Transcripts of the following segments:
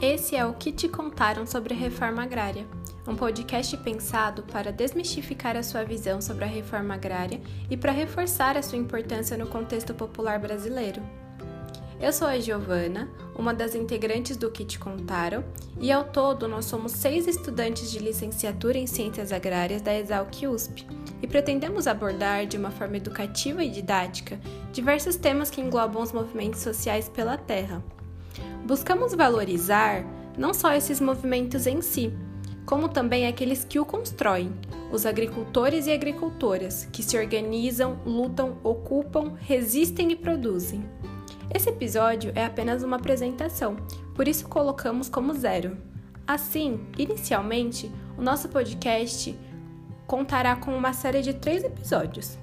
Esse é o que te contaram sobre a reforma agrária, um podcast pensado para desmistificar a sua visão sobre a reforma agrária e para reforçar a sua importância no contexto popular brasileiro. Eu sou a Giovana, uma das integrantes do Que Te Contaram, e ao todo nós somos seis estudantes de licenciatura em Ciências Agrárias da Exalc USP e pretendemos abordar de uma forma educativa e didática diversos temas que englobam os movimentos sociais pela terra Buscamos valorizar não só esses movimentos em si, como também aqueles que o constroem, os agricultores e agricultoras, que se organizam, lutam, ocupam, resistem e produzem. Esse episódio é apenas uma apresentação, por isso colocamos como zero. Assim, inicialmente, o nosso podcast contará com uma série de três episódios.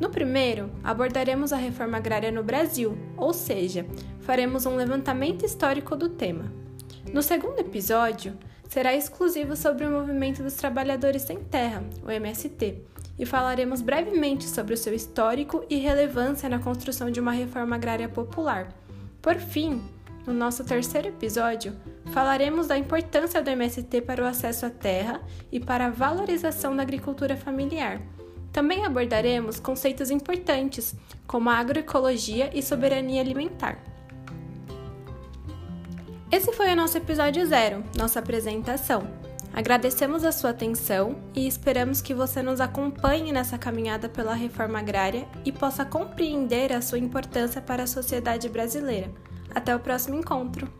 No primeiro, abordaremos a reforma agrária no Brasil, ou seja, faremos um levantamento histórico do tema. No segundo episódio, será exclusivo sobre o Movimento dos Trabalhadores Sem Terra, o MST, e falaremos brevemente sobre o seu histórico e relevância na construção de uma reforma agrária popular. Por fim, no nosso terceiro episódio, falaremos da importância do MST para o acesso à terra e para a valorização da agricultura familiar também abordaremos conceitos importantes, como a agroecologia e soberania alimentar. Esse foi o nosso episódio zero, nossa apresentação. Agradecemos a sua atenção e esperamos que você nos acompanhe nessa caminhada pela reforma agrária e possa compreender a sua importância para a sociedade brasileira. Até o próximo encontro!